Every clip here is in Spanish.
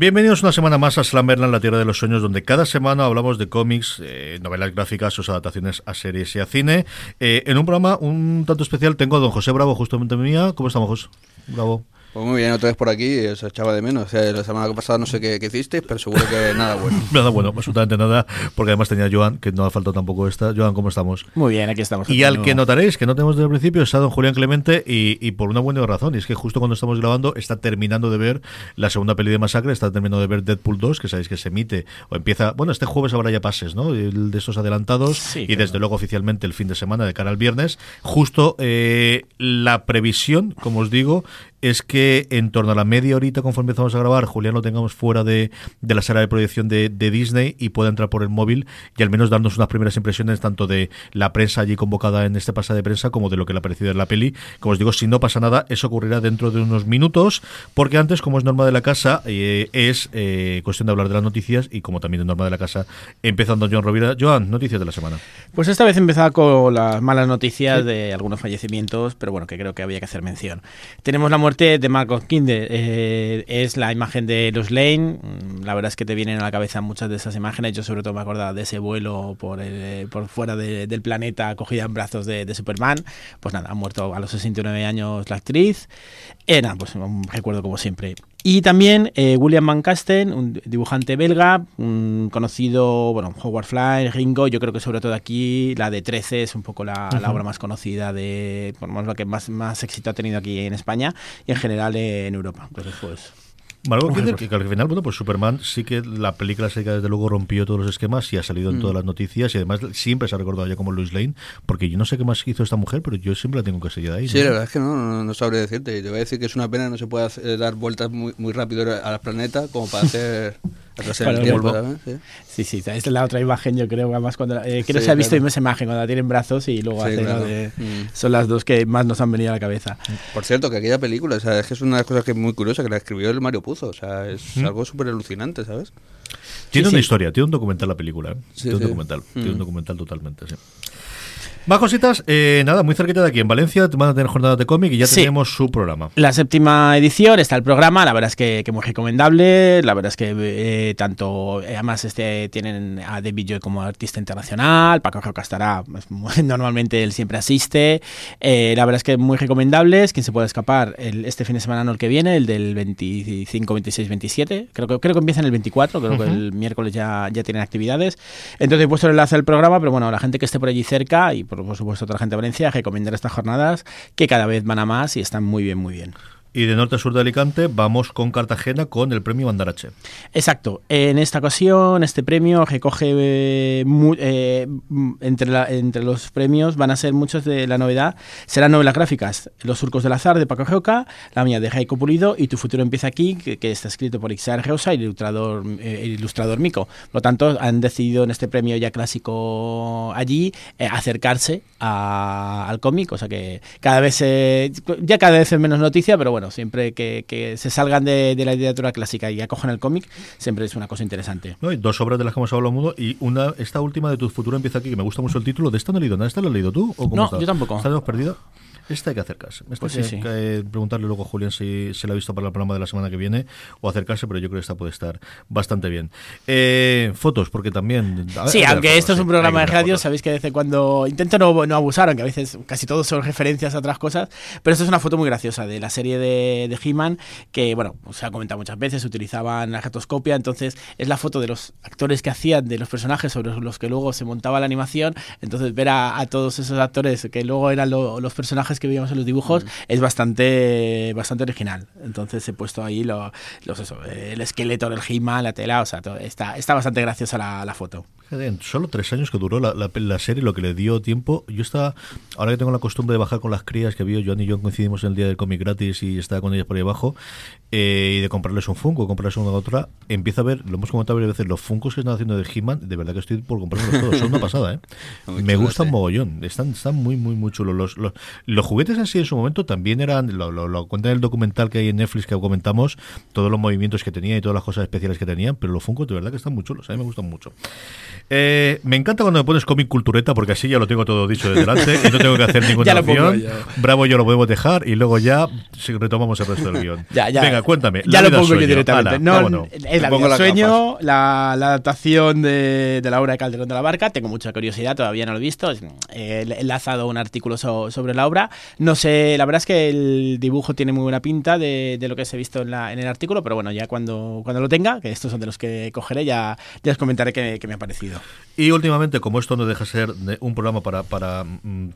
Bienvenidos una semana más a Slamberland, la Tierra de los Sueños, donde cada semana hablamos de cómics, eh, novelas gráficas, sus adaptaciones a series y a cine. Eh, en un programa un tanto especial tengo a don José Bravo, justamente mía. ¿Cómo estamos, José? Bravo. Pues muy bien, otra vez por aquí, os echaba de menos. O sea, la semana pasada no sé qué, qué hicisteis, pero seguro que nada bueno. Nada bueno, absolutamente nada, porque además tenía Joan, que no ha faltado tampoco esta. Joan, ¿cómo estamos? Muy bien, aquí estamos. Y al que notaréis, que no tenemos desde el principio, está don Julián Clemente, y, y por una buena razón, y es que justo cuando estamos grabando está terminando de ver la segunda peli de Masacre, está terminando de ver Deadpool 2, que sabéis que se emite, o empieza, bueno, este jueves habrá ya pases, ¿no? El de esos adelantados, Sí, y claro. desde luego oficialmente el fin de semana de cara al viernes. Justo eh, la previsión, como os digo, es que en torno a la media horita conforme empezamos a grabar, Julián lo tengamos fuera de, de la sala de proyección de, de Disney y pueda entrar por el móvil y al menos darnos unas primeras impresiones tanto de la prensa allí convocada en este pasado de prensa como de lo que le ha parecido en la peli. Como os digo, si no pasa nada, eso ocurrirá dentro de unos minutos, porque antes, como es norma de la casa, eh, es eh, cuestión de hablar de las noticias y como también es norma de la casa, empezando Joan Rovira. Joan, noticias de la semana. Pues esta vez empezaba con las malas noticias de algunos fallecimientos, pero bueno, que creo que había que hacer mención. Tenemos la muerte de Marcos Kinde, eh, es la imagen de Los Lane. Mm, La verdad es que te vienen a la cabeza muchas de esas imágenes. Yo sobre todo me acordaba de ese vuelo por, el- por fuera de- del planeta cogida en brazos de, de Superman. Pues nada, ha muerto a los 69 años la actriz. Eh, nada, pues un recuerdo como siempre. Y también eh, William Van Casten, un dibujante belga, un conocido, bueno, Howard Fly, Ringo, yo creo que sobre todo aquí la de 13 es un poco la, la obra más conocida de, por lo menos la que más, más éxito ha tenido aquí en España y en general en Europa. Entonces, pues, Que Hombre, decir que al final, bueno, pues Superman sí que la película seca desde luego rompió todos los esquemas y ha salido en Mm. todas las noticias y además siempre se ha recordado ya como Lois Lane, porque yo no sé qué más hizo esta mujer, pero yo siempre la tengo que seguir ahí. Sí, ¿no? la verdad es que no, no, no sabré decirte. Y Te voy a decir que es una pena no se puede hacer- dar vueltas muy, muy rápido al planeta como para hacer Para el tiempo. ¿sabes? Sí. sí, sí, es la otra imagen, yo creo, además cuando, la- eh, creo Sí, se ha visto claro. esa imagen cuando la tienen en brazos y luego Sí, hace, ¿no? claro. de- Mm. son las dos que más nos han venido a la cabeza. Por cierto, que aquella película, o sea, es que es una de las cosas que es muy curiosa, que la escribió el Mario Puzo. O sea, es algo súper alucinante, ¿sabes? Tiene Sí, una sí. historia, tiene un documental la película, ¿eh? Sí, tiene un documental, tiene un Mm. documental totalmente, sí. Más cositas, eh, nada, muy cerquita de aquí en Valencia van a tener jornadas de cómic y ya Sí. tenemos su programa. La séptima edición está el programa, la verdad es que, que muy recomendable, la verdad es que eh, tanto, eh, además este tienen a David Joy como artista internacional, Paco Roca estará, pues, normalmente él siempre asiste, eh, la verdad es que muy recomendables, quien se pueda escapar el- este fin de semana, no el que viene, el del 25, 26, 27, creo que, creo que empieza en el 24, creo que el miércoles ya, ya tienen actividades, entonces he puesto el enlace al programa, pero bueno, la gente que esté por allí cerca y por, por supuesto otra gente de Valencia, recomendar estas jornadas que cada vez van a más y están muy bien, muy bien. Y de norte a sur de Alicante vamos con Cartagena con el premio Bandarache. Exacto. En esta ocasión, este premio recoge eh, eh, m- entre, la- entre los premios van a ser muchos de la novedad. Serán novelas gráficas. Los surcos del azar de Paco Roca, la mía de Jaiko Pulido y Tu futuro empieza aquí, que, está escrito por Ixar Reusa y el ilustrador, eh, ilustrador Mico. Por lo tanto, han decidido en este premio ya clásico allí eh, acercarse a- al cómic, o sea que cada vez eh, ya cada vez es menos noticia, pero bueno, bueno, siempre que, que se salgan de, de, la literatura clásica y acojan el cómic, siempre es una cosa interesante. No, hay dos obras de las que hemos hablado mundo y una, esta última de Tu futuro empieza aquí, que me gusta mucho el título. ¿De esta no he leído nada? ¿Esta lo has leído tú? ¿O cómo no, está? yo tampoco. ¿Estás perdido? Esta hay que acercarse. Esta Pues hay sí, sí. que preguntarle luego a Julián si se la ha visto para el programa de la semana que viene o acercarse, pero yo creo que esta puede estar bastante bien. Eh, fotos, porque también... ver, Sí, aunque esto es un programa de radio, fotos. sabéis que de vez en cuando intento no, no abusar, aunque a veces casi todos son referencias a otras cosas, pero esto es una foto muy graciosa de la serie de, de He-Man, que bueno, se ha comentado muchas veces, utilizaban la rotoscopia, entonces es la foto de los actores que hacían de los personajes sobre los que luego se montaba la animación, entonces ver a, a todos esos actores que luego eran lo- los personajes que veíamos en los dibujos es bastante bastante original. Entonces he puesto ahí lo- los eso, el esqueleto del He-Man, la tela, o sea, todo- está, está bastante graciosa la, la foto. En solo tres años que duró la, la- la serie, lo que le dio tiempo. Yo estaba, ahora que tengo la costumbre de bajar con las crías que había, Joan y yo coincidimos en el día del cómic gratis y estaba con ellas por ahí abajo, eh, y de comprarles un Funko, comprarles una otra, empiezo a ver, lo hemos comentado varias veces, los Funkos que están haciendo de He-Man, de verdad que estoy por comprarlos todos, son una pasada, ¿eh? Muy Me gustan ¿eh? mogollón, están, están muy, muy, muy chulos. Los, los, los juguetes en sí en su momento también eran, lo, lo, lo cuenta en el documental que hay en Netflix que comentamos, todos los movimientos que tenía y todas las cosas especiales que tenían, pero los Funkos de verdad que están muy chulos, a mí me gustan mucho. Eh, me encanta cuando me pones cómic cultureta porque así ya lo tengo todo dicho de delante y no tengo que hacer ninguna opción. yo. Bravo, ya lo podemos dejar y luego ya retomamos el resto del guion. Ya, ya. Venga, cuéntame. Ya La lo pongo yo sueño. directamente. Ala, no, es la pongo vida sueño, la, la adaptación de, de la obra de Calderón de la Barca. Tengo mucha curiosidad, todavía no lo he visto. Eh, he enlazado un artículo so- sobre la obra. No sé, la verdad es que el dibujo tiene muy buena pinta de, de lo que se ha visto en, la, en el artículo, pero bueno, ya cuando, cuando lo tenga, que estos son de los que cogeré, ya, ya os comentaré qué, qué me ha parecido. Y últimamente, como esto no deja ser de- un programa para, para mm,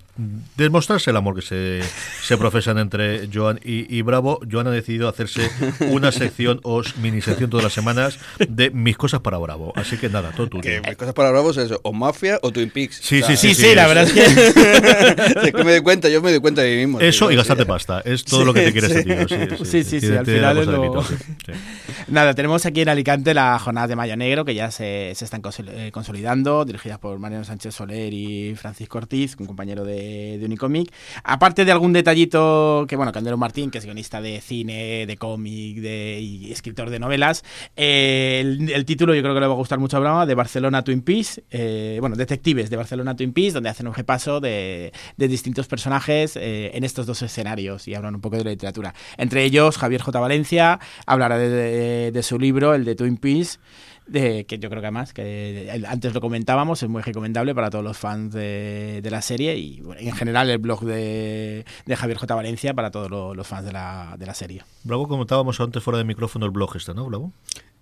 demostrarse el amor que se, se profesan entre Joan y, y Bravo, Joan ha decidido hacerse una sección o mini sección todas las semanas de mis cosas para Bravo. Así que nada, todo tuyo. Que mis cosas para bravos es eso, o Mafia o Twin Peaks. Sí, O sea, sí, Sí, sí, la verdad es que... es que me doy cuenta, yo me doy cuenta de mí mismo. Eso tío, y sí. gastarte pasta. Es todo Sí, lo que te quiere sí. ese tío. Sí, Sí, sí, sí, al la final es lo- sí, sí. Nada, tenemos aquí en Alicante las jornadas de Mayo Negro que ya se, se están consol- eh, consolidando, dirigidas por Mariano Sánchez Soler y Francisco Ortiz, un compañero de, de Unicomic. Aparte de algún detallito que, bueno, Candelo Martín, que es guionista de cine, de cómic de, y escritor de novelas, el, título yo creo que le va a gustar mucho a Brahma, de Barcelona Twin Peaks, eh, bueno, Detectives de Barcelona Twin Peaks, donde hacen un repaso de, de distintos personajes eh, en estos dos escenarios y hablan un poco de la literatura. Entre ellos, Javier J. Valencia hablará de- de su libro, el de Twin Peaks, de, que yo creo que además, que antes lo comentábamos, es muy recomendable para todos los fans de, de la serie y bueno, en general el blog de, de Javier J. Valencia para todos lo- los fans de la, de la serie. Bravo, comentábamos antes fuera de micrófono el blog este, ¿no, Bravo?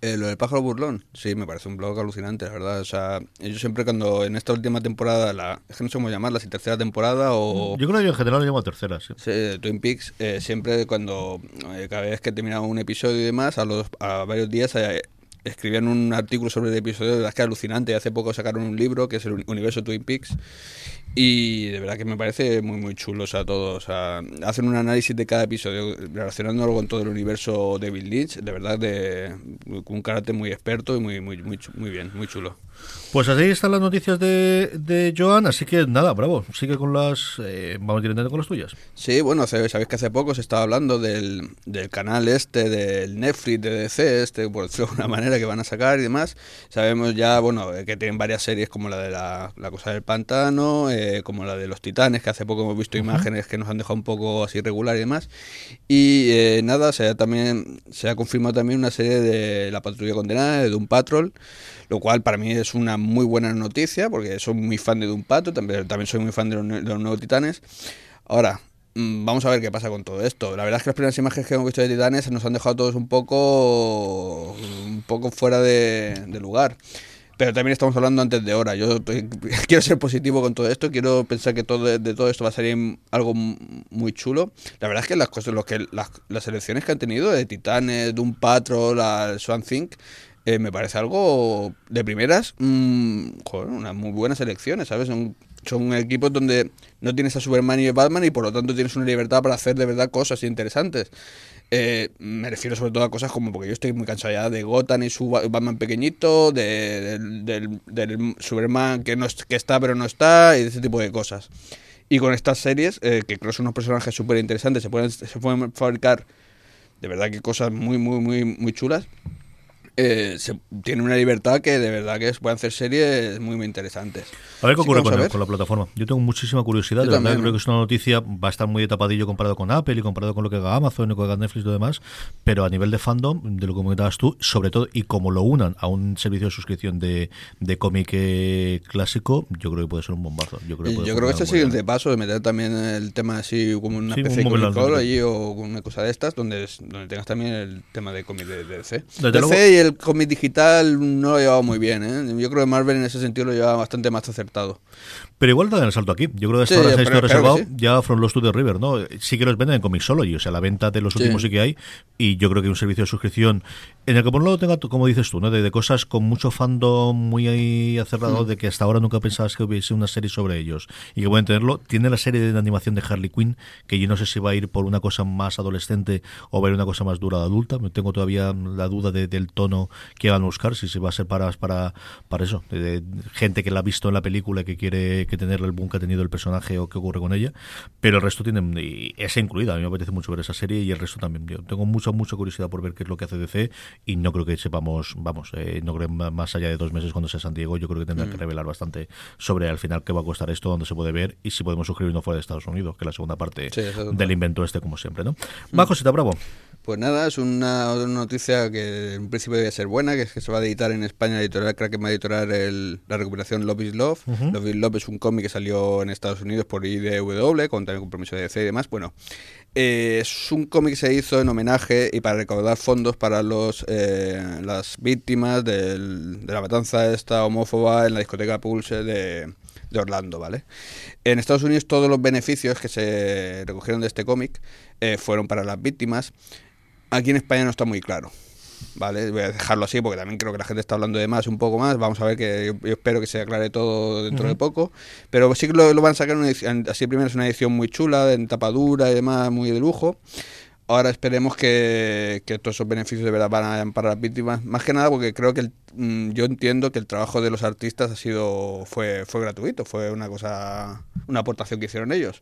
Eh, lo del pájaro burlón, sí, me parece un blog alucinante, la verdad. O sea, yo siempre cuando en esta última temporada, la, es que no sé cómo llamarla, si tercera temporada o... Yo creo que yo en general lo llamo tercera, sí. Sí, Twin Peaks, eh, siempre cuando, eh, cada vez que terminaba un episodio y demás, a, los, a varios días eh, escribían un artículo sobre el episodio, de verdad que alucinante. Hace poco sacaron un libro que es el uni- universo Twin Peaks y de verdad que me parece muy, muy chulo, o sea, todo. O sea, hacen un análisis de cada episodio relacionándolo con todo el universo de Bill Lynch, de verdad, de, con un carácter muy experto y muy, muy, muy, muy bien, muy chulo. Pues así están las noticias de, de Joan, así que nada, bravo, sigue con las... eh, vamos directamente con las tuyas. Sí, bueno, sabéis que hace poco se estaba hablando del, del canal este, del Netflix de DC, este, por decirlo de alguna manera, que van a sacar y demás. Sabemos ya, bueno, eh, que tienen varias series como la de la, la Cosa del Pantano, eh, como la de Los Titanes, que hace poco hemos visto imágenes que nos han dejado un poco así regular y demás. Y eh, nada, se ha, también, se ha confirmado también una serie de La Patrulla Condenada, de Doom Patrol, lo cual para mí es una muy buena noticia, porque soy muy fan de Doom Patrol, también, también soy muy fan de los, de los nuevos Titanes. Ahora, mm, vamos a ver qué pasa con todo esto. La verdad es que las primeras imágenes que hemos visto de Titanes nos han dejado todos un poco un poco fuera de, de lugar. Pero también estamos hablando antes de hora. Yo estoy- quiero ser positivo con todo esto. Quiero pensar que todo de todo esto va a salir algo muy chulo. La verdad es que las cosas, los que las, las elecciones que han tenido de Titanes, Doom Patrol, al Swan Think, eh, me parece algo de primeras, mm, joder, unas muy buenas elecciones, ¿sabes? Son, son equipos donde no tienes a Superman y Batman y por lo tanto tienes una libertad para hacer de verdad cosas interesantes. Eh, me refiero sobre todo a cosas como porque yo estoy muy cansado ya de Gotham y su Ba- Batman pequeñito, de- del, Superman que no que está pero no está y ese tipo de cosas. Y con estas series, eh, que creo son unos personajes súper interesantes, se pueden, se pueden fabricar de verdad que cosas muy, muy, muy, muy chulas eh, se, tiene una libertad que de verdad que pueden hacer series muy, muy interesantes. A ver qué ocurre con, con, la plataforma. Yo tengo muchísima curiosidad. de verdad, creo que es una noticia, va a estar muy tapadillo comparado con Apple y comparado con lo que haga Amazon y lo que haga Netflix y lo demás. Pero a nivel de fandom, de lo que comentabas tú, sobre todo, y como lo unan a un servicio de suscripción de, de cómic eh, clásico, yo creo que puede ser un bombazo. Yo creo que, yo creo que este es el siguiente paso de meter también el tema así como una especie de cómic allí o una cosa de estas, donde, donde tengas también el tema de cómic de, DC. DC y el cómic digital no lo ha llevado muy bien. ¿eh? Yo creo que Marvel en ese sentido lo lleva bastante más acertado. Pero igual dan el salto aquí. Yo creo que esta sí, está reservado ya From Lost to the River, ¿no? Sí que los venden en Comixology, o sea, la venta de los últimos sí. que hay. Y yo creo que un servicio de suscripción en el que por un lado tenga, como dices tú, ¿no? De, cosas con mucho fandom muy ahí acerrado, mm. de que hasta ahora nunca pensabas que hubiese una serie sobre ellos. Y que pueden tenerlo. Tiene la serie de animación de Harley Quinn, que yo no sé si va a ir por una cosa más adolescente o va a ir una cosa más dura de adulta. Tengo todavía la duda del tono que van a buscar, si se va a ser para, para, para eso. De, gente que la ha visto en la película y que quiere que tener el boom que ha tenido el personaje o qué ocurre con ella. Pero el resto tiene y esa incluida. A mí me apetece mucho ver esa serie y el resto también. Yo tengo mucha, mucha curiosidad por ver qué es lo que hace DC y no creo que sepamos, vamos, eh, no creo más allá de dos meses cuando sea San Diego, yo creo que tendrá que mm. revelar bastante sobre al final qué va a costar esto, dónde se puede ver y si podemos suscribirnos fuera de Estados Unidos, que es la segunda parte del invento este, como siempre, ¿no? Mm. Va, Josita, bravo. Pues nada, es una, noticia que en principio debe ser buena, que es que se va a editar en España, la editorial Kraken va a editar el, la recuperación Love is Love. Love is Love es un cómic que salió en Estados Unidos por IDW, con también compromiso de DC y demás. Bueno, eh, es un cómic que se hizo en homenaje y para recaudar fondos para los eh, las víctimas del, de la matanza esta homófoba en la discoteca Pulse de, de Orlando, ¿vale? En Estados Unidos todos los beneficios que se recogieron de este cómic eh, fueron para las víctimas. Aquí en España no está muy claro. ¿Vale? Voy a dejarlo así porque también creo que la gente está hablando de más, un poco más. Vamos a ver que yo, espero que se aclare todo dentro de poco. Pero sí que lo, van a sacar una edición, así primero es una edición muy chula, en tapadura y demás, muy de lujo. Ahora esperemos que, que, todos esos beneficios de verdad van a para las víctimas. Más que nada porque creo que mm, yo entiendo que el trabajo de los artistas ha sido fue, fue gratuito, fue una cosa, una aportación que hicieron ellos.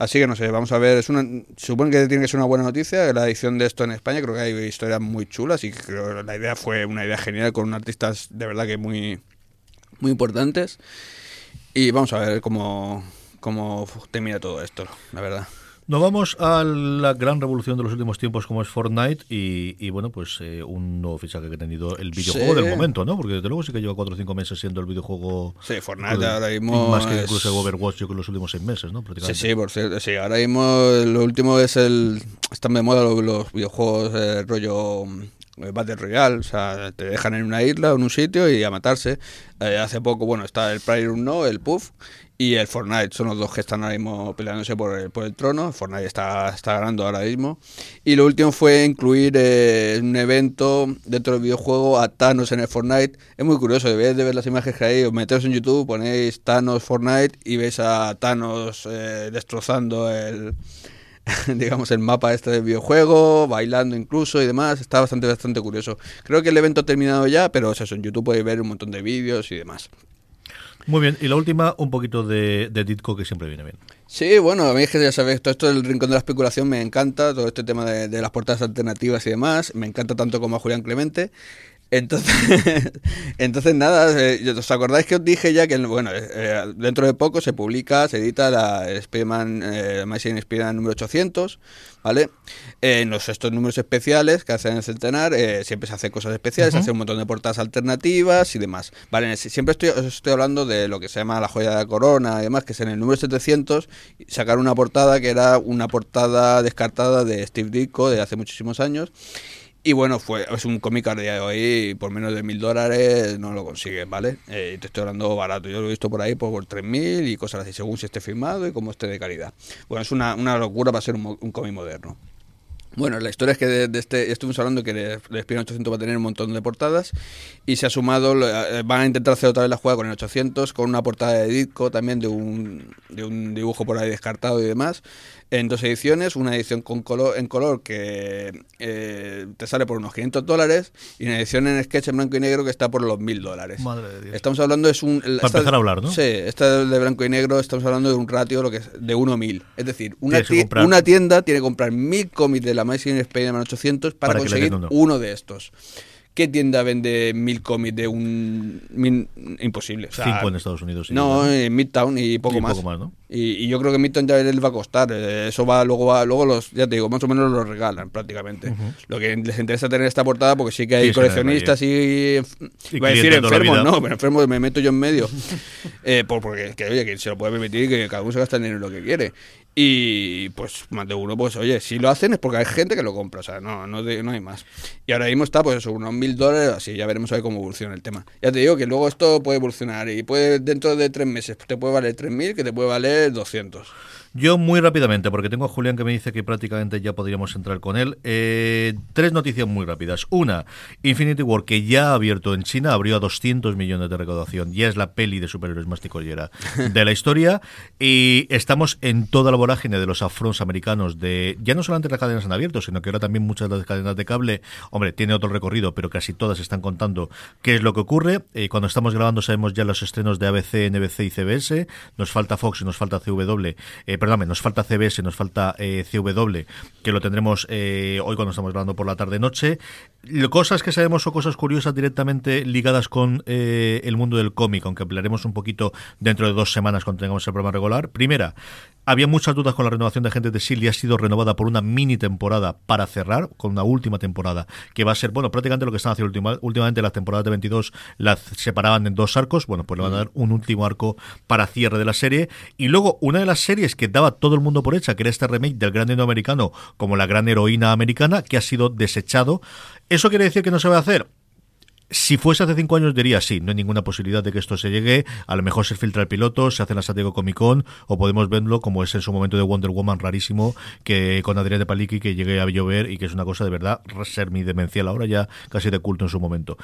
Así que no sé, vamos a ver, es una, supongo que tiene que ser una buena noticia la edición de esto en España, creo que hay historias muy chulas y creo que la idea fue una idea genial con artistas de verdad que muy, muy importantes. Y vamos a ver cómo, cómo termina todo esto, la verdad. Nos vamos a la gran revolución de los últimos tiempos como es Fortnite y, bueno, pues eh, un nuevo fichaje que ha tenido el videojuego del momento, ¿no? Porque desde luego sí que lleva 4 o 5 meses siendo el videojuego... Sí, Fortnite ahora mismo... Más que incluso Overwatch yo creo los últimos 6 meses, ¿no? Sí, sí, por cierto. Sí, ahora mismo lo último es el... Están de moda los, videojuegos eh, rollo eh, Battle Royale, o sea, te dejan en una isla o en un sitio y a matarse. hace poco, bueno, está el no el Puff, y el Fortnite. Son los dos que están ahora mismo peleándose por el, por el trono. Fortnite está, está ganando ahora mismo. Y lo último fue incluir eh, un evento dentro del videojuego a Thanos en el Fortnite. Es muy curioso, debéis de ver las imágenes que hay, os metéis en YouTube, ponéis Thanos Fortnite y veis a Thanos eh, destrozando el digamos el mapa este del videojuego, bailando incluso y demás, está bastante bastante curioso. Creo que el evento ha terminado ya, pero eso, en YouTube podéis ver un montón de vídeos y demás. Muy bien, y la última, un poquito de, de Ditko que siempre viene bien. Sí, bueno, a mí es que ya sabéis, todo esto del rincón de la especulación me encanta, todo este tema de las portadas alternativas y demás, me encanta tanto como a Julián Clemente. Entonces, entonces nada, eh, ¿os acordáis que os dije ya que bueno, eh, dentro de poco se publica, se edita la Spider-Man, eh, Amazing Spider-Man número 800, ¿vale? en los, estos números especiales que hacen el centenar, siempre se hacen cosas especiales, se hace un montón de portadas alternativas y demás, ¿vale? Siempre estoy, os estoy hablando de lo que se llama la joya de la corona y demás, que es en el número 700 sacar una portada que era una portada descartada de Steve Ditko de hace muchísimos años y bueno, fue, es un cómic a día por menos de mil dólares no lo consigues, ¿vale? Eh, te estoy hablando barato, yo lo he visto por ahí por, tres mil y cosas así, según si esté firmado y como esté de calidad. Bueno, es una, una locura para ser un, un cómic moderno. Bueno, la historia es que de, este, estuvimos hablando que el, el 800 va a tener un montón de portadas y se ha sumado, eh, van a intentar hacer otra vez la jugada con el 800, con una portada de disco también de un, de un dibujo por ahí descartado y demás, en dos ediciones, una edición con color, en color que eh, te sale por unos 500 dólares y una edición en sketch en blanco y negro que está por los 1000 dólares. Madre de Dios. Estamos hablando, es un... Para empezar a hablar, ¿no? Sí, esta de blanco y negro, estamos hablando de un ratio lo que es de 1 a 1000. Es decir, una, una tienda tiene que comprar 1000 cómics de la Amazing Spider-Man 800 para, conseguir uno de estos. ¿Qué tienda vende mil cómics de un... mil- imposible. o sea, Cinco en Estados Unidos. sí, no, ¿verdad? en Midtown y poco Y más. poco más, ¿no? Y, y yo creo que Midtown ya les va a costar. eh, Eso va, luego va, luego los, ya te digo, más o menos los regalan prácticamente. Lo que les interesa tener esta portada porque sí que hay Sí, coleccionistas y, iba a decir enfermos, no, pero enfermos me meto yo en medio. Eh, por- porque que, oye, que se lo puede permitir y que cada uno se gasta el dinero en lo que quiere. Y pues más de uno, pues oye, si lo hacen es porque hay gente que lo compra, o sea, no, no, no hay más. Y ahora mismo está pues unos mil dólares, así ya veremos a ver cómo evoluciona el tema. Ya te digo que luego esto puede evolucionar y puede dentro de tres meses te puede valer tres mil, que te puede valer 200. Yo muy rápidamente, porque tengo a Julián que me dice que prácticamente ya podríamos entrar con él. Eh, tres noticias muy rápidas. Una, Infinity War, que ya ha abierto en China, abrió a 200 millones de recaudación. Ya es la peli de superhéroes más ticollera de la historia. Y estamos en toda la vorágine de los afronts americanos de ya no solamente las cadenas en abierto, sino que ahora también muchas de las cadenas de cable, hombre, tiene otro recorrido, pero casi todas están contando qué es lo que ocurre. Eh, cuando estamos grabando sabemos ya los estrenos de ABC, NBC y CBS. Nos falta Fox y nos falta CW. Eh, perdóname, nos falta CBS, nos falta eh, CW, que lo tendremos eh, hoy cuando estamos grabando por la tarde-noche. Cosas que sabemos o cosas curiosas directamente ligadas con eh, el mundo del cómic, aunque hablaremos un poquito dentro de dos semanas cuando tengamos el programa regular. Primera, había muchas dudas con la renovación de Agentes de S.H.I.E.L.D. y ha sido renovada por una mini temporada para cerrar, con una última temporada, que va a ser, bueno, prácticamente lo que están haciendo última- últimamente las temporadas de 22 las separaban en dos arcos, bueno, pues le van a dar un último arco para cierre de la serie. Y luego, una de las series que daba todo el mundo por hecha, que era este remake del gran héroe americano como la gran heroína americana, que ha sido desechado. ¿Eso quiere decir que no se va a hacer? Si fuese hace cinco años diría sí, no hay ninguna posibilidad de que esto se llegue. A lo mejor se filtra el piloto, se hace la San Diego Comic Con, o podemos verlo como es en su momento de Wonder Woman rarísimo, que con Adrián de Paliki que llegue a llover y que es una cosa de verdad semi-demencial ahora ya casi de culto en su momento.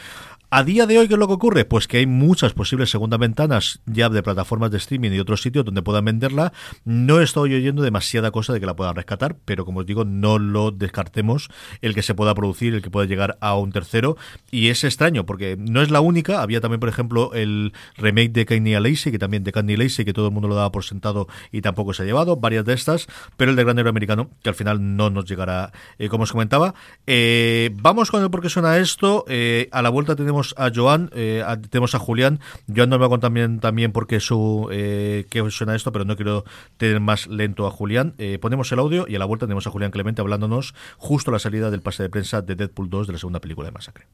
A día de hoy, ¿qué es lo que ocurre? Pues que hay muchas posibles segundas ventanas ya de plataformas de streaming y otros sitios donde puedan venderla. No estoy oyendo demasiada cosa de que la puedan rescatar, pero como os digo, no lo descartemos el que se pueda producir, el que pueda llegar a un tercero. Y es extraño porque no es la única. Había también, por ejemplo, el remake de Kanye Lacey, que también de Kanye Lacey, que todo el mundo lo daba por sentado y tampoco se ha llevado. Varias de estas, pero el de Gran Héroe Americano, que al final no nos llegará, eh, como os comentaba. Eh, vamos con el por qué suena esto. Eh, a la vuelta tenemos a Joan, tenemos a Julián. Joan nos va a contar también, también por qué, su, qué suena esto, pero no quiero tener más lento a Julián. Ponemos el audio y a la vuelta tenemos a Julián Clemente hablándonos justo a la salida del pase de prensa de Deadpool 2 de la segunda película de Masacre.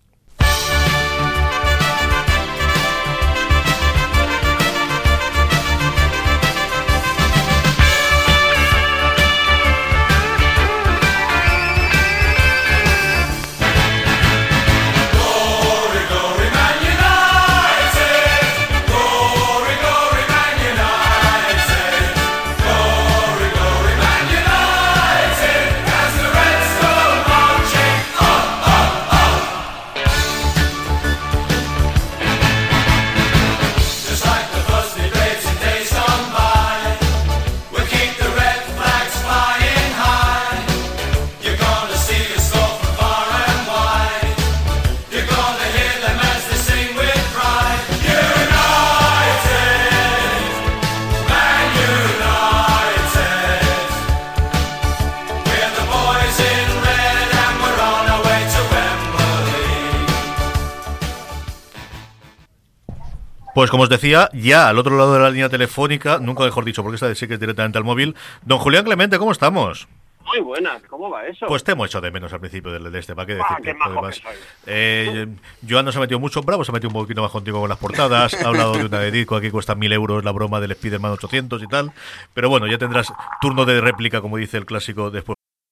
Pues como os decía, ya al otro lado de la línea telefónica, nunca mejor dicho, porque esta de sí que es directamente al móvil, don Julián Clemente, ¿cómo estamos? Muy buenas, ¿cómo va eso? Pues te hemos hecho de menos al principio del de este, ¿para qué Ah, decirte? qué majo Además, que soy. eh, Joan no se ha metido mucho bravo, se ha metido un poquito más contigo con las portadas, ha hablado de una de disco, aquí cuesta mil euros la broma del Spider-Man 800 y tal, pero bueno, ya tendrás turno de réplica, como dice el clásico, después.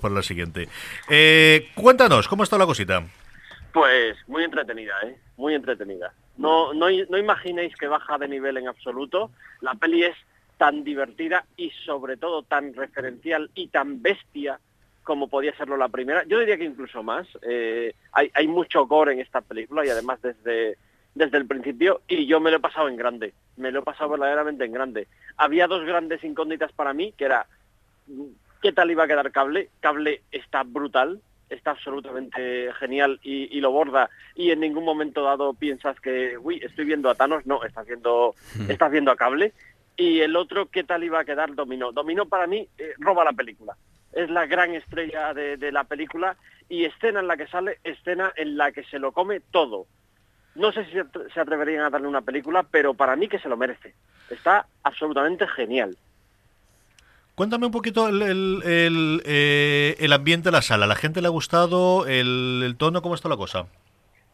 Por la siguiente. Eh, cuéntanos, ¿cómo está la cosita? Pues muy entretenida, ¿eh? Muy entretenida. No, no, no imaginéis que baja de nivel en absoluto. La peli es tan divertida y sobre todo tan referencial y tan bestia como podía serlo la primera. Yo diría que incluso más. Eh, hay, hay mucho gore en esta película y además desde, desde el principio y yo me lo he pasado en grande. Me lo he pasado verdaderamente en grande. Había dos grandes incógnitas para mí, que era qué tal iba a quedar Cable. Cable está brutal, está absolutamente genial y, y lo borda y en ningún momento dado piensas que, uy, estoy viendo a Thanos, no, estás viendo, estás viendo a Cable. Y el otro, ¿qué tal iba a quedar Dominó? Dominó para mí eh, roba la película. Es la gran estrella de, de la película y escena en la que sale, escena en la que se lo come todo. No sé si se atreverían a darle una película, pero para mí que se lo merece. Está absolutamente genial. Cuéntame un poquito el, el, eh, el ambiente de la sala. ¿A la gente le ha gustado? ¿El, tono? ¿Cómo está la cosa?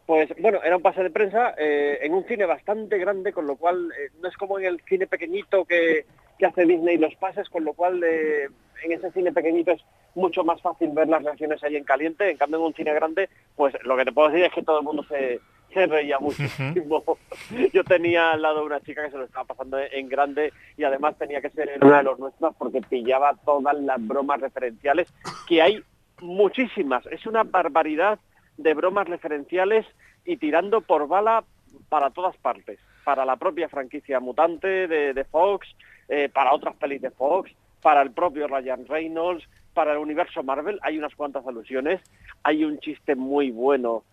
Pues bueno, era un pase de prensa eh, en un cine bastante grande, con lo cual eh, no es como en el cine pequeñito que, que hace Disney los pases, con lo cual en ese cine pequeñito es mucho más fácil ver las reacciones ahí en caliente. En cambio en un cine grande, pues lo que te puedo decir es que todo el mundo se, se reía muchísimo. Yo tenía al lado una chica que se lo estaba pasando en grande y además tenía que ser una de los nuestros porque pillaba todas las bromas referenciales, que hay muchísimas. Es una barbaridad de bromas referenciales y tirando por bala para todas partes, para la propia franquicia mutante de, de Fox, eh, para otras pelis de Fox, para el propio Ryan Reynolds, para el universo Marvel, hay unas cuantas alusiones, hay un chiste muy bueno,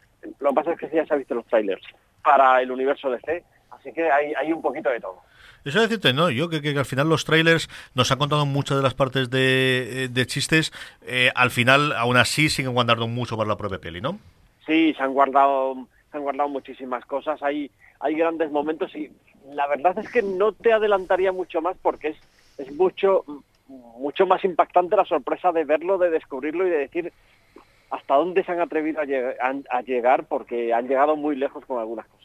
lo que pasa es que ya se ha visto los trailers, para el universo DC, así que hay, hay un poquito de todo. Eso es decirte, no, yo que, que al final los trailers nos han contado muchas de las partes de, de chistes, eh, al final aún así siguen guardando mucho para la propia peli, ¿no? Sí, se han guardado, se han guardado muchísimas cosas, hay, hay grandes momentos y la verdad es que no te adelantaría mucho más porque es, es mucho, mucho más impactante la sorpresa de verlo, de descubrirlo y de decir hasta dónde se han atrevido a, lleg- a- a llegar porque han llegado muy lejos con algunas cosas.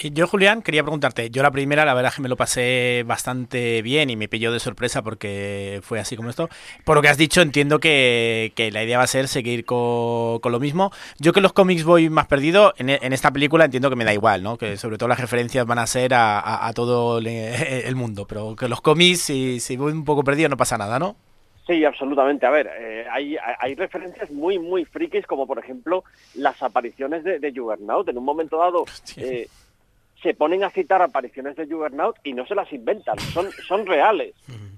Yo, Julián, quería preguntarte, yo la primera, la verdad es que me lo pasé bastante bien y me pilló de sorpresa porque fue así como esto. Por lo que has dicho, entiendo que, la idea va a ser seguir co- con, lo mismo. Yo que los cómics voy más perdido, en, esta película entiendo que me da igual, ¿no? Que sobre todo las referencias van a ser a, todo el mundo, pero que los cómics, si, si voy un poco perdido, no pasa nada, ¿no? Sí, absolutamente. A ver, eh, hay, hay referencias muy, muy frikis, como por ejemplo las apariciones de, de Juggernaut. En un momento dado eh, se ponen a citar apariciones de Juggernaut y no se las inventan, son, son reales.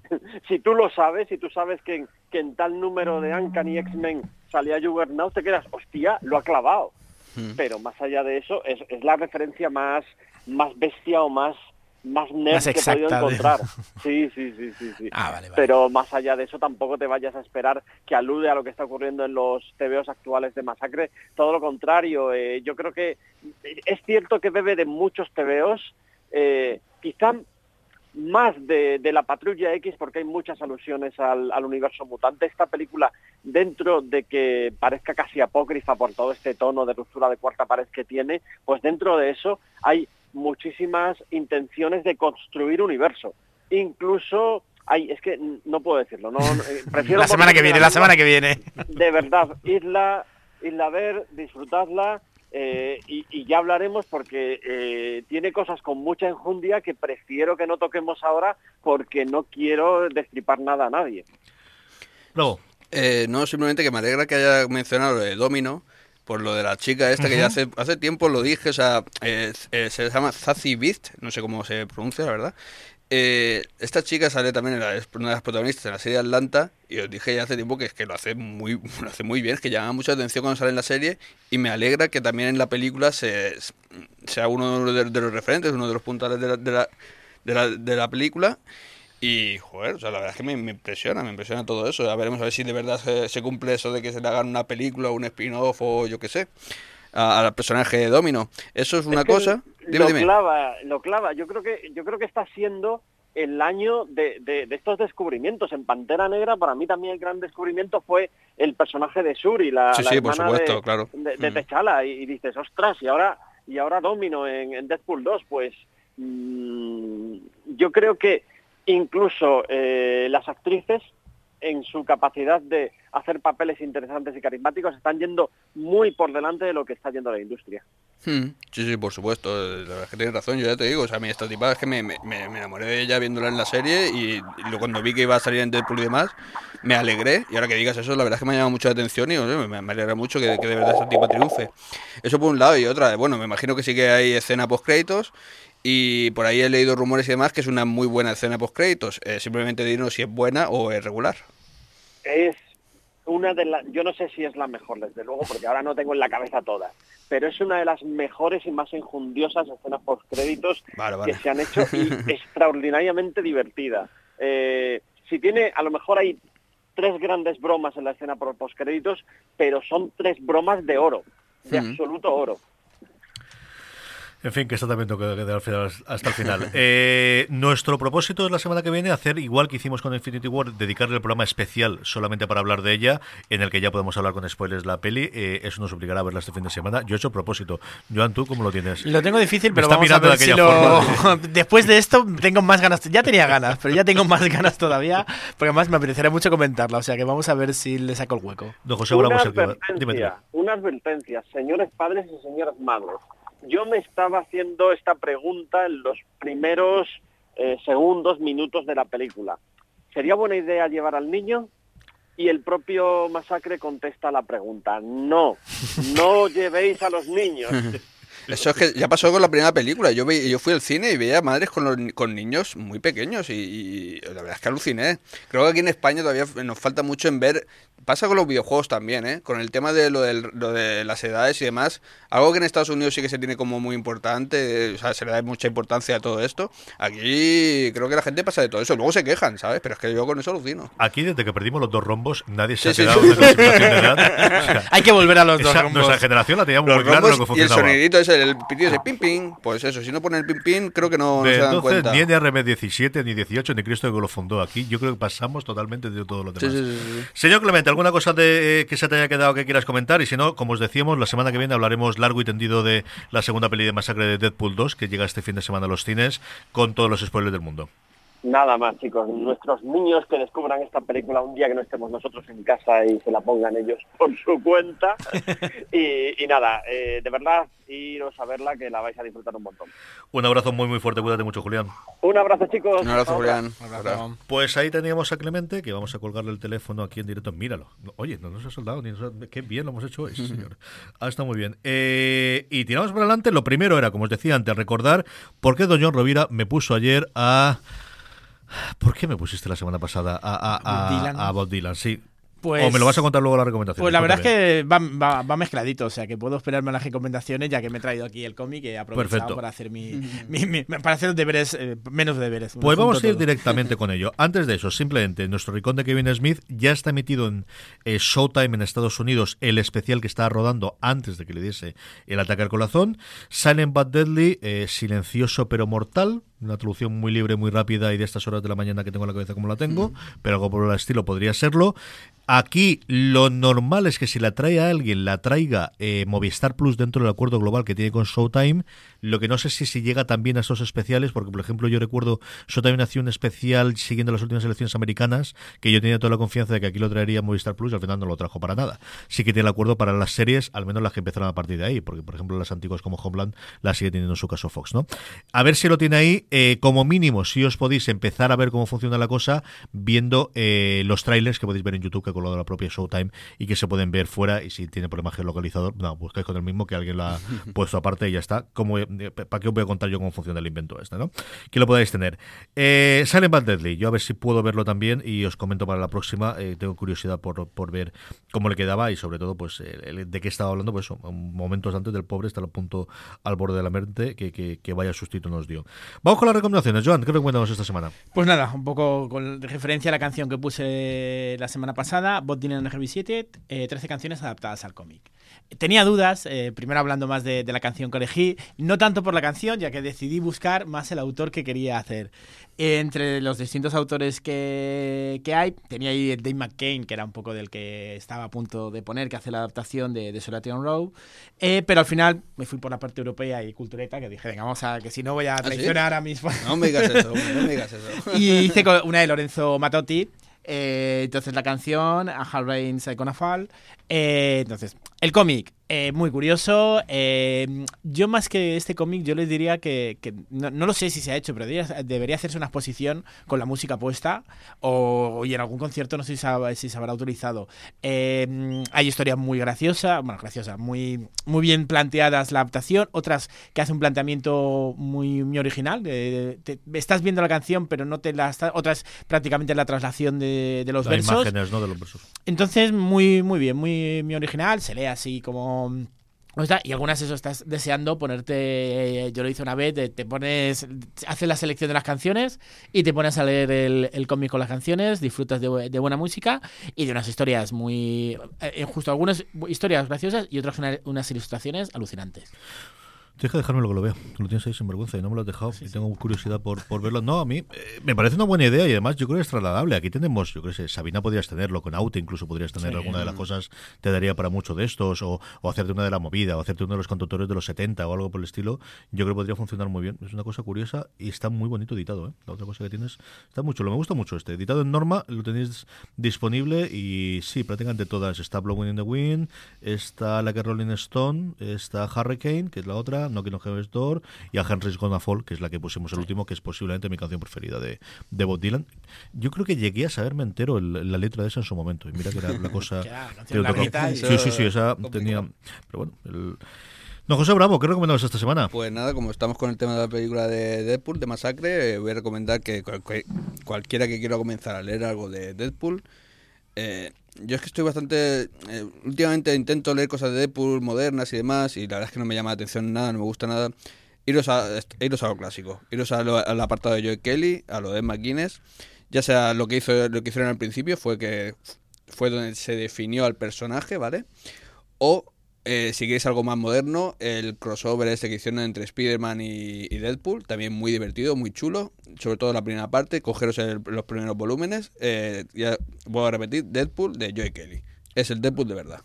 si tú lo sabes, si tú sabes que en, que en tal número de Uncanny X-Men salía Juggernaut, te quedas, hostia, lo ha clavado. Pero más allá de eso, es, es la referencia más, más bestia o más, más nerd Más que he podido encontrar. Sí, sí, sí, sí, sí. Ah, vale, vale. Pero más allá de eso tampoco te vayas a esperar que alude a lo que está ocurriendo en los TVOs actuales de Masacre. Todo lo contrario, eh, yo creo que es cierto que bebe de muchos TVOs, eh, quizá más de, de la Patrulla X porque hay muchas alusiones al, al universo mutante. Esta película, dentro de que parezca casi apócrifa por todo este tono de ruptura de cuarta pared que tiene, pues dentro de eso hay muchísimas intenciones de construir universo. Incluso hay, es que no puedo decirlo, no, no, eh, prefiero La semana que viene, la la semana que viene. De verdad, irla, irla a ver, disfrutadla eh, y, y ya hablaremos porque eh, tiene cosas con mucha enjundia que prefiero que no toquemos ahora porque no quiero destripar nada a nadie. Luego, Eh, no, simplemente que me alegra que haya mencionado lo de Domino, por lo de la chica esta, que ya hace, hace tiempo lo dije, o sea, eh, eh, se llama Zazie Beast, no sé cómo se pronuncia, la verdad. Eh, esta chica sale también en la- es una de las protagonistas en la serie Atlanta y os dije ya hace tiempo que es que lo hace muy lo hace muy bien, es que llama mucha atención cuando sale en la serie y me alegra que también en la película se, sea uno de, de los referentes, uno de los puntales de la, de la, de la, de la película y, joder, o sea, la verdad es que me, me impresiona, me impresiona todo eso. Ya veremos a ver si de verdad se, se cumple eso de que se le hagan una película, un spin-off o yo qué sé, al personaje de Domino. Eso es una Es que cosa. Dime, lo dime. clava, lo clava. Yo creo que yo creo que está siendo el año de, de- de estos descubrimientos. En Pantera Negra, para mí también el gran descubrimiento fue el personaje de Shuri, la, Sí, la sí, por hermana supuesto, de, claro. de, de Mm. T'Challa. Y, y dices, ostras, y ahora y ahora Domino en, en Deadpool 2, pues mm, yo creo que incluso eh, las actrices en su capacidad de hacer papeles interesantes y carismáticos están yendo muy por delante de lo que está yendo la industria. Mm, Sí, sí, por supuesto. La verdad que tienes razón, yo ya te digo. O sea, a mí esta tipa es que me, me, me enamoré de ella viéndola en la serie y, y cuando vi que iba a salir en Deadpool y demás, me alegré. Y ahora que digas eso, la verdad es que me ha llamado mucho la atención y oye, me, me alegra mucho que, de verdad esta tipa triunfe. Eso por un lado y otra, bueno, me imagino que sí que hay escena post-créditos y por ahí he leído rumores y demás que es una muy buena escena post-créditos. Eh, simplemente dinos si es buena o es regular. es una de las, yo no sé si es la mejor, desde luego, porque ahora no tengo en la cabeza todas, pero es una de las mejores y más enjundiosas escenas post créditos Vale, vale. que se han hecho y extraordinariamente divertida. Eh, si tiene, a lo mejor hay tres grandes bromas en la escena post créditos, pero son tres bromas de oro, de absoluto oro. En fin, que esto también tengo que quedar al final- hasta el final. Eh, nuestro propósito es la semana que viene hacer igual que hicimos con Infinity War, dedicarle el programa especial solamente para hablar de ella, en el que ya podemos hablar con spoilers la peli. Eh, eso nos obligará a verla este fin de semana. Yo he hecho propósito. Joan, ¿tú cómo lo tienes? Lo tengo difícil, pero está vamos a ver de si lo... Después de esto tengo más ganas. Ya tenía ganas, pero ya tengo más ganas todavía, porque además me apetecería mucho comentarla. O sea que vamos a ver si le saco el hueco. Don José Bravo una que va- Dime, advertencia, una advertencia, señores padres y señoras madres. Yo me estaba haciendo esta pregunta en los primeros eh, segundos, minutos de la película. ¿Sería buena idea llevar al niño? Y el propio Masacre contesta la pregunta. No, no llevéis a los niños. Eso es que ya pasó con la primera película. Yo vi, yo fui al cine y veía madres con, los con niños muy pequeños y, y la verdad es que aluciné. Creo que aquí en España todavía nos falta mucho en ver. Pasa con los videojuegos también, ¿eh? Con el tema de lo, del- lo de las edades y demás. Algo que en Estados Unidos sí que se tiene como muy importante. O sea, se le da mucha importancia a todo esto. Aquí creo que la gente pasa de todo eso. Luego se quejan, ¿sabes? Pero es que yo con eso alucino. Aquí, desde que perdimos los dos rombos, nadie se Sí, ha sí, quedado sí. en una de edad. O sea, Hay que volver a los dos esa- rombos. nuestra generación la teníamos Los muy claro lo que y el funcionaba. sonidito ese, el pitido ese pim pim. Pues eso, si no ponen el pim pim, creo que no, no De se dan entonces, cuenta. ni NRM17, ni 18, ni Cristo que lo fundó aquí. Yo creo que pasamos totalmente de todo lo demás. sí, sí, sí. Señor Clemente, ¿alguna cosa de, eh, que se te haya quedado que quieras comentar? Y si no, como os decíamos, la semana que viene hablaremos largo y tendido de la segunda peli de masacre de Deadpool 2, que llega este fin de semana a los cines, con todos los spoilers del mundo. Nada más, chicos. Nuestros niños que descubran esta película un día que no estemos nosotros en casa y se la pongan ellos por su cuenta. y, y nada, eh, de verdad, iros a verla que la vais a disfrutar un montón. Un abrazo muy, muy fuerte. Cuídate mucho, Julián. Un abrazo, chicos. Un abrazo. Julián. Un abrazo. Pues ahí teníamos a Clemente, que vamos a colgarle el teléfono aquí en directo. Míralo. Oye, no nos ha soldado ni nos ha- Qué bien lo hemos hecho hoy, señor. Ah, está muy bien. Eh, y tiramos para adelante. Lo primero era, como os decía antes, recordar por qué Don John Rovira me puso ayer a... ¿Por qué me pusiste la semana pasada a, a, a, Bob Dylan. a Bob Dylan? Sí. Pues- o me lo vas a contar luego la recomendación. Pues la verdad es que va, va- va mezcladito, o sea que puedo esperarme a las recomendaciones ya que me he traído aquí el cómic y he aprovechado Perfecto. para hacer mi, mi- mi- para hacer los deberes, eh, menos deberes. Pues vamos a ir todo. directamente con ello. Antes de eso, simplemente, nuestro rincón de Kevin Smith ya está emitido en eh, Showtime en Estados Unidos, el especial que estaba rodando antes de que le diese el ataque al corazón. Silent but Deadly, eh, silencioso pero mortal. Una traducción muy libre, muy rápida y de estas horas de la mañana que tengo en la cabeza como la tengo, pero algo por el estilo podría serlo. Aquí lo normal es que si la trae a alguien, la traiga eh, Movistar Plus dentro del acuerdo global que tiene con Showtime. Lo que no sé si, si llega también a esos especiales, porque por ejemplo yo recuerdo Showtime hacía un especial siguiendo las últimas elecciones americanas, que yo tenía toda la confianza de que aquí lo traería Movistar Plus y al final no lo trajo para nada. Sí que tiene el acuerdo para las series, al menos las que empezaron a partir de ahí, porque por ejemplo las antiguas como Homeland las sigue teniendo en su caso Fox, ¿no? A ver si lo tiene ahí. Eh, como mínimo, si os podéis empezar a ver cómo funciona la cosa, viendo eh, los trailers que podéis ver en YouTube que ha colgado la propia Showtime y que se pueden ver fuera. Y si tiene problema geolocalizador, no, buscáis con el mismo que alguien lo ha puesto aparte y ya está. Como, eh, ¿Para qué os voy a contar yo cómo funciona el invento este, no? Que lo podáis tener. Eh, Silent But Deadly, yo a ver si puedo verlo también y os comento para la próxima. Eh, tengo curiosidad por, por ver cómo le quedaba y sobre todo, pues, el- el- de qué estaba hablando, pues, momentos antes del pobre estar a punto al borde de la mente que, que, que vaya sustito nos dio. Vamos con las recomendaciones. Joan, ¿qué recomendamos esta semana? Pues nada, un poco con referencia a la canción que puse la semana pasada, Bot Dylan Revisited, eh, 13 canciones adaptadas al cómic. Tenía dudas, eh, primero hablando más de, de la canción que elegí, no tanto por la canción, ya que decidí buscar más el autor que quería hacer. Entre los distintos autores que, que hay, tenía ahí Dave McCain, que era un poco del que estaba a punto de poner, que hace la adaptación de, de Solation Row, eh, pero al final me fui por la parte europea y cultureta, que dije, venga, vamos a, que si no voy a sí? traicionar a mis fans. No me digas eso, hombre, no me digas eso. Y hice una de Lorenzo Matotti. Eh, entonces la canción, A Hard Rain's Gonna Fall. eh, entonces, el cómic, eh, muy curioso. eh, yo más que este cómic, yo les diría que, que no, no lo sé si se ha hecho, pero debería, debería hacerse una exposición con la música puesta o y en algún concierto, no sé si se, ha- si se habrá utilizado. Eh, hay historias muy graciosas, bueno, graciosas, muy, muy bien planteadas la adaptación, otras que hacen un planteamiento muy, muy original. te- estás viendo la canción, pero no te la está- otras prácticamente la traslación de, de los Las versos. imágenes, ¿no? De los versos. Entonces, muy, muy bien, muy, muy original. Se lee así como. Y algunas eso estás deseando ponerte. eh, Yo lo hice una vez, te, pones. Haces la selección de las canciones y te pones a leer el, cómic con las canciones, disfrutas de, bu- de buena música y de unas historias muy. eh, justo algunas historias graciosas y otras una- unas ilustraciones alucinantes. Tienes que dejármelo que lo vea. Lo tienes ahí sin vergüenza y no me lo has dejado. y tengo curiosidad por, por verlo. No, a mí eh, me parece una buena idea y además yo creo que es trasladable. Aquí tenemos, yo creo que Sabina podrías tenerlo, con Aute incluso podrías tener Sí. alguna de las cosas, te daría para mucho de estos, o, o hacerte una de la movida, o hacerte uno de los cantautores de los 70 o algo por el estilo. Yo creo que podría funcionar muy bien. Es una cosa curiosa y está muy bonito editado. ¿eh? La otra cosa que tienes está mucho. Lo me gusta mucho este. Editado en norma, lo tenéis disponible y sí, prácticamente todas. Está Blowing in the Wind, está la que Rolling Stone, está Hurricane, que es la otra, Knocking on Heaven's Door, y a Henry's Gonna Fall, que es la que pusimos el último, que es posiblemente mi canción preferida de, de Bob Dylan. Yo creo que llegué a saberme entero el- la letra de esa en su momento, y mira que era la cosa... Que la Sí, sí, sí, esa Complicado. tenía... Pero bueno, el... No, José Bravo, ¿qué recomendamos esta semana? Pues nada, como estamos con el tema de la película de Deadpool, de Masacre, eh, voy a recomendar que cual- cual- cualquiera que quiera comenzar a leer algo de Deadpool, eh, yo es que estoy bastante... eh, últimamente intento leer cosas de Deadpool modernas y demás, y la verdad es que no me llama la atención nada, no me gusta nada. Iros a, iros a lo clásico, iros a lo- al apartado de Joe Kelly, a lo de McGuinness, ya sea lo que hizo lo que hicieron al principio fue que fue donde se definió al personaje, ¿vale? O eh, si queréis algo más moderno, el crossover este que hicieron entre Spider-Man y, Deadpool, también muy divertido, muy chulo, sobre todo la primera parte, cogeros los primeros volúmenes, eh, ya voy a repetir, Deadpool de Joey Kelly. Es el Deadpool de verdad.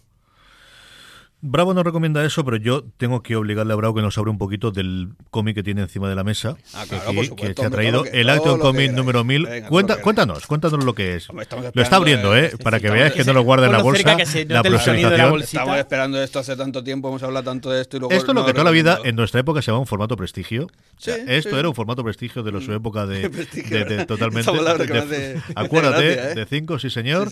Bravo no recomienda eso, pero yo tengo que obligarle a Bravo que nos hable un poquito del cómic que tiene encima de la mesa. Ah, que claro, aquí, por que se ha traído que- el Action Comic número queráis. 1000. Venga, todo Cuenta, lo que cuéntanos, cuéntanos lo que es. Hombre, Lo está abriendo, ¿eh? eh, Para que veáis que no lo guarda en la bolsa. que la presentación. Estamos esperando esto hace tanto tiempo, hemos hablado tanto de esto y luego Esto es lo que toda la vida en nuestra época se llamaba un formato prestigio. Sí, O sea, esto sí. era un formato prestigio de su época de, de- de- totalmente. Esa palabra que de- me hace acuérdate, ¿eh? de 5, sí señor.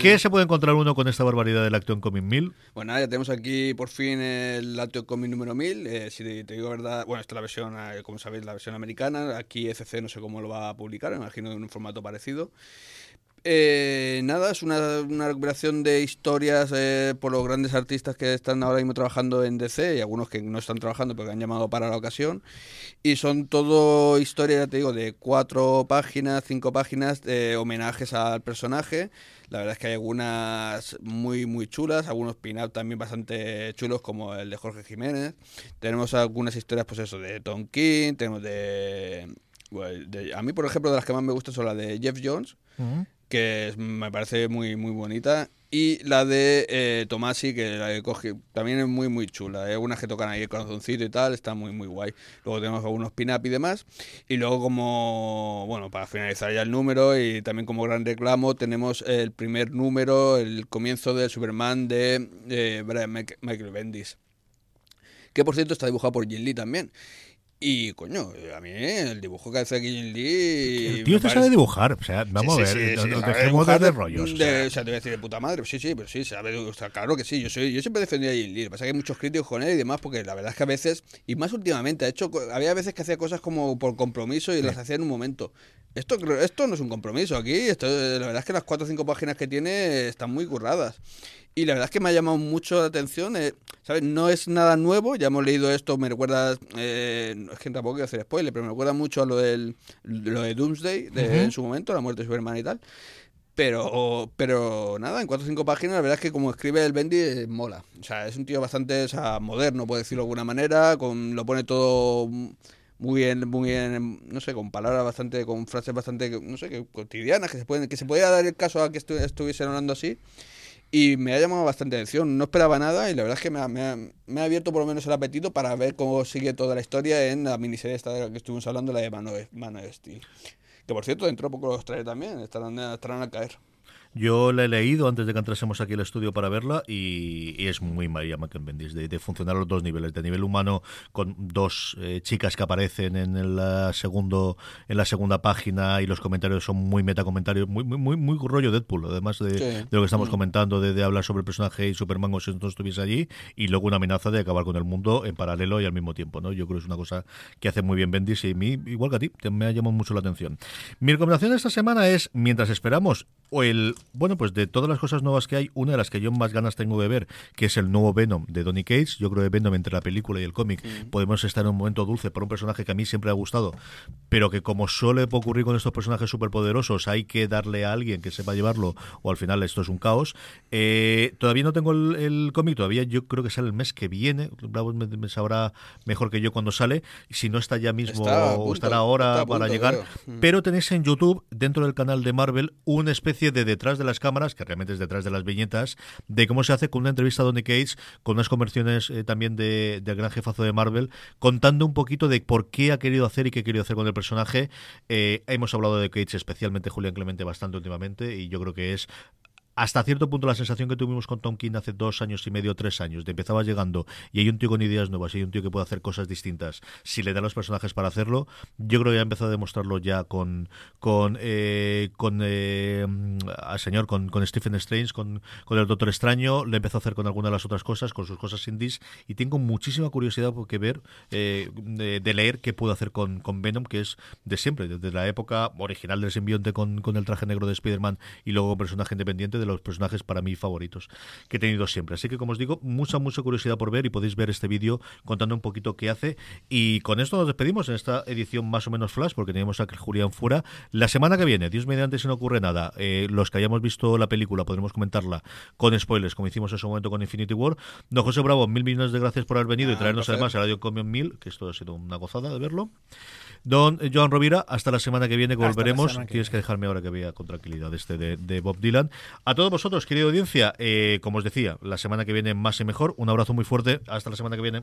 ¿Qué se puede encontrar uno con esta barbaridad del Action Comic 1000? Bueno, nada, ya tenemos aquí por fin el Latio Comic número 1000. Eh, si te, digo verdad, bueno, esta es la versión, eh, como sabéis, la versión americana. Aquí ECC no sé cómo lo va a publicar, me imagino en un formato parecido. Eh, nada, es una, una recuperación de historias eh, por los grandes artistas que están ahora mismo trabajando en DC y algunos que no están trabajando pero que han llamado para la ocasión. Y son todo historias, ya te digo, de cuatro páginas, cinco páginas homenajes al personaje. La verdad es que hay algunas muy, muy chulas, algunos pin-up también bastante chulos, como el de Jorge Jiménez. Tenemos algunas historias, pues eso, de Tom King, tenemos de, A mí, por ejemplo, de las que más me gustan son las de Jeff Jones, que me parece muy, muy bonita. Y la de eh, Tomasi, que la de Coge, también es muy, muy chula. Hay algunas que tocan ahí el corazoncito y tal, está muy, muy guay. Luego tenemos algunos pin-up y demás. Y luego como, bueno, para finalizar ya el número y también como gran reclamo, tenemos el primer número, el comienzo del Superman de eh, Brian Michael Bendis. Que por cierto está dibujado por Jim Lee también. Y coño, a mí el dibujo que hace Jim Lee. El tío te parece- sabe dibujar. O sea, vamos Sí, a ver. sí, sí, dejemos de de- rollos. o sea. o sea, te voy a decir de puta madre. Sí, sí, pero sí, sabe. O sea, claro que sí. Yo soy, yo siempre defendí a Jim Lee. Lo que pasa es que hay muchos críticos con él y demás, porque la verdad es que a veces, y más últimamente, ha hecho, había veces que hacía cosas como por compromiso y las hacía en un momento. Esto, esto no es un compromiso aquí. Esto, la verdad es que las cuatro o cinco páginas que tiene están muy curradas. Y la verdad es que me ha llamado mucho la atención. eh, ¿Sabes? No es nada nuevo. Ya hemos leído esto. Me recuerda. eh, es que tampoco quiero hacer spoiler, pero me recuerda mucho a lo, del, lo de Doomsday de, en su momento, la muerte de Superman y tal. Pero, pero nada, en cuatro o cinco páginas, la verdad es que como escribe el Bendy, eh, mola. O sea, es un tío bastante o sea, moderno, por decirlo de alguna manera. Con, lo pone todo muy bien, muy bien, no sé, con palabras bastante, con frases bastante, no sé, que cotidianas, que se pueden, que se podía dar el caso a que estu- estuviesen hablando así. Y me ha llamado bastante atención. No esperaba nada y la verdad es que me ha, me ha- me ha abierto por lo menos el apetito para ver cómo sigue toda la historia en la miniserie esta de la que estuvimos hablando, la de Man of, Man of Steel. Que por cierto, dentro de poco los trae también, estarán, estarán a caer. Yo la he leído antes de que entrásemos aquí al estudio para verla y, y es muy María Michael Bendis, de, de funcionar a los dos niveles, de nivel humano con dos eh, chicas que aparecen en el eh, segundo en la segunda página y los comentarios son muy metacomentarios, muy muy muy, muy rollo Deadpool, además de, Sí. de lo que estamos Mm. comentando, de, de hablar sobre el personaje y Superman como si no estuviese allí y luego una amenaza de acabar con el mundo en paralelo y al mismo tiempo, ¿no? Yo creo que es una cosa que hace muy bien Bendis y a mí, igual que a ti, te- me ha llamado mucho la atención. Mi recomendación de esta semana es, mientras esperamos, o el, bueno, pues de todas las cosas nuevas que hay, una de las que yo más ganas tengo de ver, que es el nuevo Venom de Donny Cates. Yo creo que Venom entre la película y el cómic podemos estar en un momento dulce por un personaje que a mí siempre me ha gustado, pero que como suele ocurrir con estos personajes superpoderosos, hay que darle a alguien que sepa llevarlo, o al final esto es un caos. Eh, todavía no tengo el, el cómic, todavía yo creo que sale el mes que viene. Bravo me, me sabrá mejor que yo cuando sale. Si no está ya mismo, Está o estará ahora está para llegar. creo. Mm. Pero tenéis en YouTube, dentro del canal de Marvel, una especie de detrás de las cámaras, que realmente es detrás de las viñetas, de cómo se hace con una entrevista a Donny Cates, con unas conversiones eh, también de, del gran jefazo de Marvel, contando un poquito de por qué ha querido hacer y qué ha querido hacer con el personaje. Eh, hemos hablado de Cates, especialmente Julián Clemente, bastante últimamente, y yo creo que es hasta cierto punto la sensación que tuvimos con Tom King hace dos años y medio, tres años, de empezaba llegando y hay un tío con ideas nuevas y hay un tío que puede hacer cosas distintas si le da los personajes para hacerlo, yo creo que ha empezado a demostrarlo ya con con eh, con eh, al señor, con, Stephen Strange, con, con el Doctor Extraño, le empezó a hacer con algunas de las otras cosas, con sus cosas indies y tengo muchísima curiosidad que ver eh, de, leer qué puede hacer con, Venom, que es de siempre, desde la época original del simbionte con, con el traje negro de Spider-Man y luego personaje independiente de los personajes para mí favoritos que he tenido siempre. Así que, como os digo, mucha, mucha curiosidad por ver y podéis ver este vídeo contando un poquito qué hace. Y con esto nos despedimos en esta edición más o menos flash, porque tenemos a Julián fuera. La semana que viene, Dios mediante, si no ocurre nada, eh, los que hayamos visto la película podremos comentarla con spoilers, como hicimos en su momento con Infinity War. Don José Bravo, mil millones de gracias por haber venido y Ah, traernos un placer. además el Radio Comion 1000, que esto ha sido una gozada de verlo. Don Joan Rovira, hasta la semana que viene que Hasta volveremos. semana que Tienes que dejarme ahora que vea con tranquilidad este de, de Bob Dylan. A todos vosotros, querida audiencia, eh, como os decía, la semana que viene más y mejor. Un abrazo muy fuerte. Hasta la semana que viene.